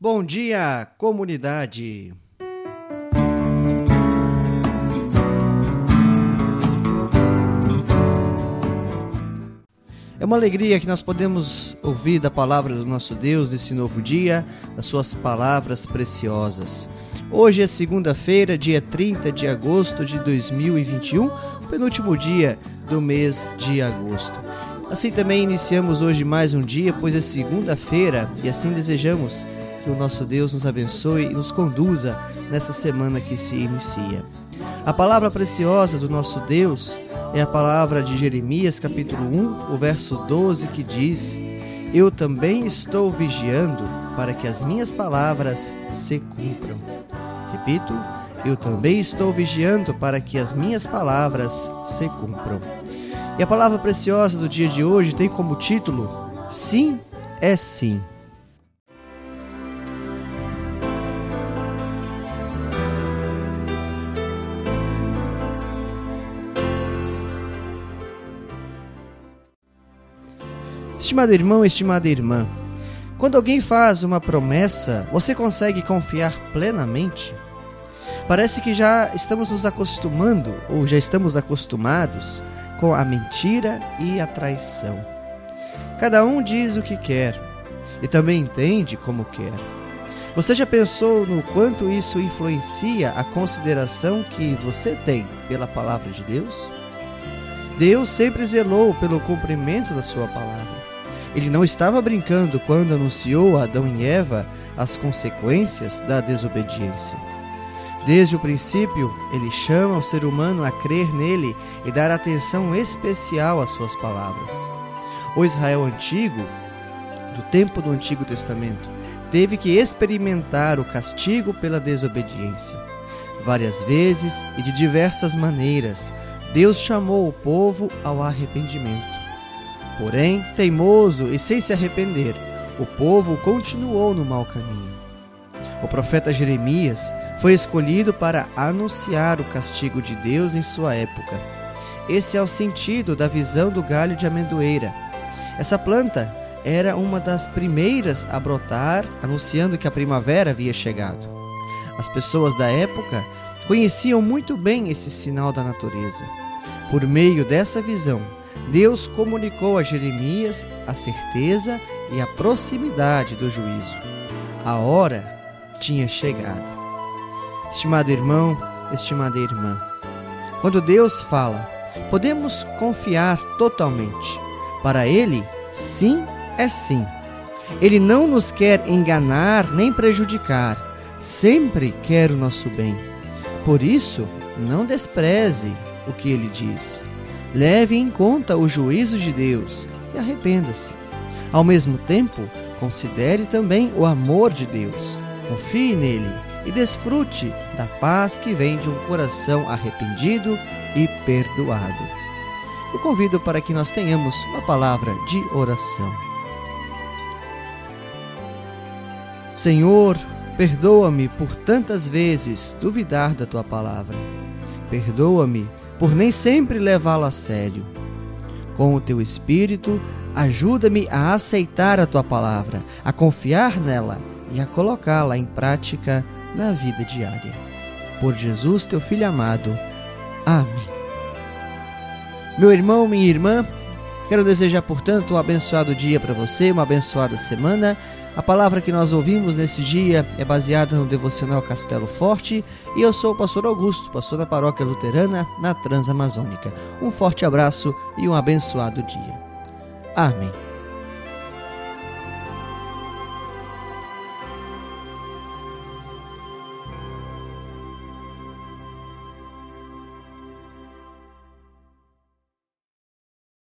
Bom dia, comunidade! É uma alegria que nós podemos ouvir da palavra do nosso Deus nesse novo dia, das suas palavras preciosas. Hoje é segunda-feira, dia 30 de agosto de 2021, penúltimo dia do mês de agosto. Assim também iniciamos hoje mais um dia, pois é segunda-feira e assim desejamos que o nosso Deus nos abençoe e nos conduza nessa semana que se inicia. A palavra preciosa do nosso Deus é a palavra de Jeremias, capítulo 1, o verso 12, que diz: Eu também estou vigiando para que as minhas palavras se cumpram. Repito, eu também estou vigiando para que as minhas palavras se cumpram. E a palavra preciosa do dia de hoje tem como título Sim é Sim. Estimado irmão, estimada irmã, quando alguém faz uma promessa, você consegue confiar plenamente? Parece que já estamos nos acostumando, ou já estamos acostumados, com a mentira e a traição. Cada um diz o que quer e também entende como quer. Você já pensou no quanto isso influencia a consideração que você tem pela palavra de Deus? Deus sempre zelou pelo cumprimento da sua palavra. Ele não estava brincando quando anunciou a Adão e Eva as consequências da desobediência. Desde o princípio, ele chama o ser humano a crer nele e dar atenção especial às suas palavras. O Israel antigo, do tempo do Antigo Testamento, teve que experimentar o castigo pela desobediência. Várias vezes e de diversas maneiras, Deus chamou o povo ao arrependimento. Porém, teimoso e sem se arrepender, o povo continuou no mau caminho. O profeta Jeremias foi escolhido para anunciar o castigo de Deus em sua época. Esse é o sentido da visão do galho de amendoeira. Essa planta era uma das primeiras a brotar, anunciando que a primavera havia chegado. As pessoas da época conheciam muito bem esse sinal da natureza. Por meio dessa visão, Deus comunicou a Jeremias a certeza e a proximidade do juízo. A hora tinha chegado. Estimado irmão, estimada irmã, quando Deus fala, podemos confiar totalmente. Para Ele, sim é sim. Ele não nos quer enganar nem prejudicar, sempre quer o nosso bem. Por isso, não despreze o que ele diz. Leve em conta o juízo de Deus e arrependa-se. Ao mesmo tempo, considere também o amor de Deus, Confie nele e desfrute da paz que vem de um coração arrependido e perdoado. Eu convido para que nós tenhamos uma palavra de oração. Senhor, perdoa-me por tantas vezes duvidar da tua palavra. Perdoa-me por nem sempre levá-la a sério. Com o teu espírito, ajuda-me a aceitar a tua palavra, a confiar nela e a colocá-la em prática na vida diária. Por Jesus, teu Filho amado. Amém. Meu irmão, minha irmã, quero desejar, portanto, um abençoado dia para você, uma abençoada semana. A palavra que nós ouvimos nesse dia é baseada no devocional Castelo Forte e eu sou o pastor Augusto, pastor da paróquia luterana na Transamazônica. Um forte abraço e um abençoado dia. Amém.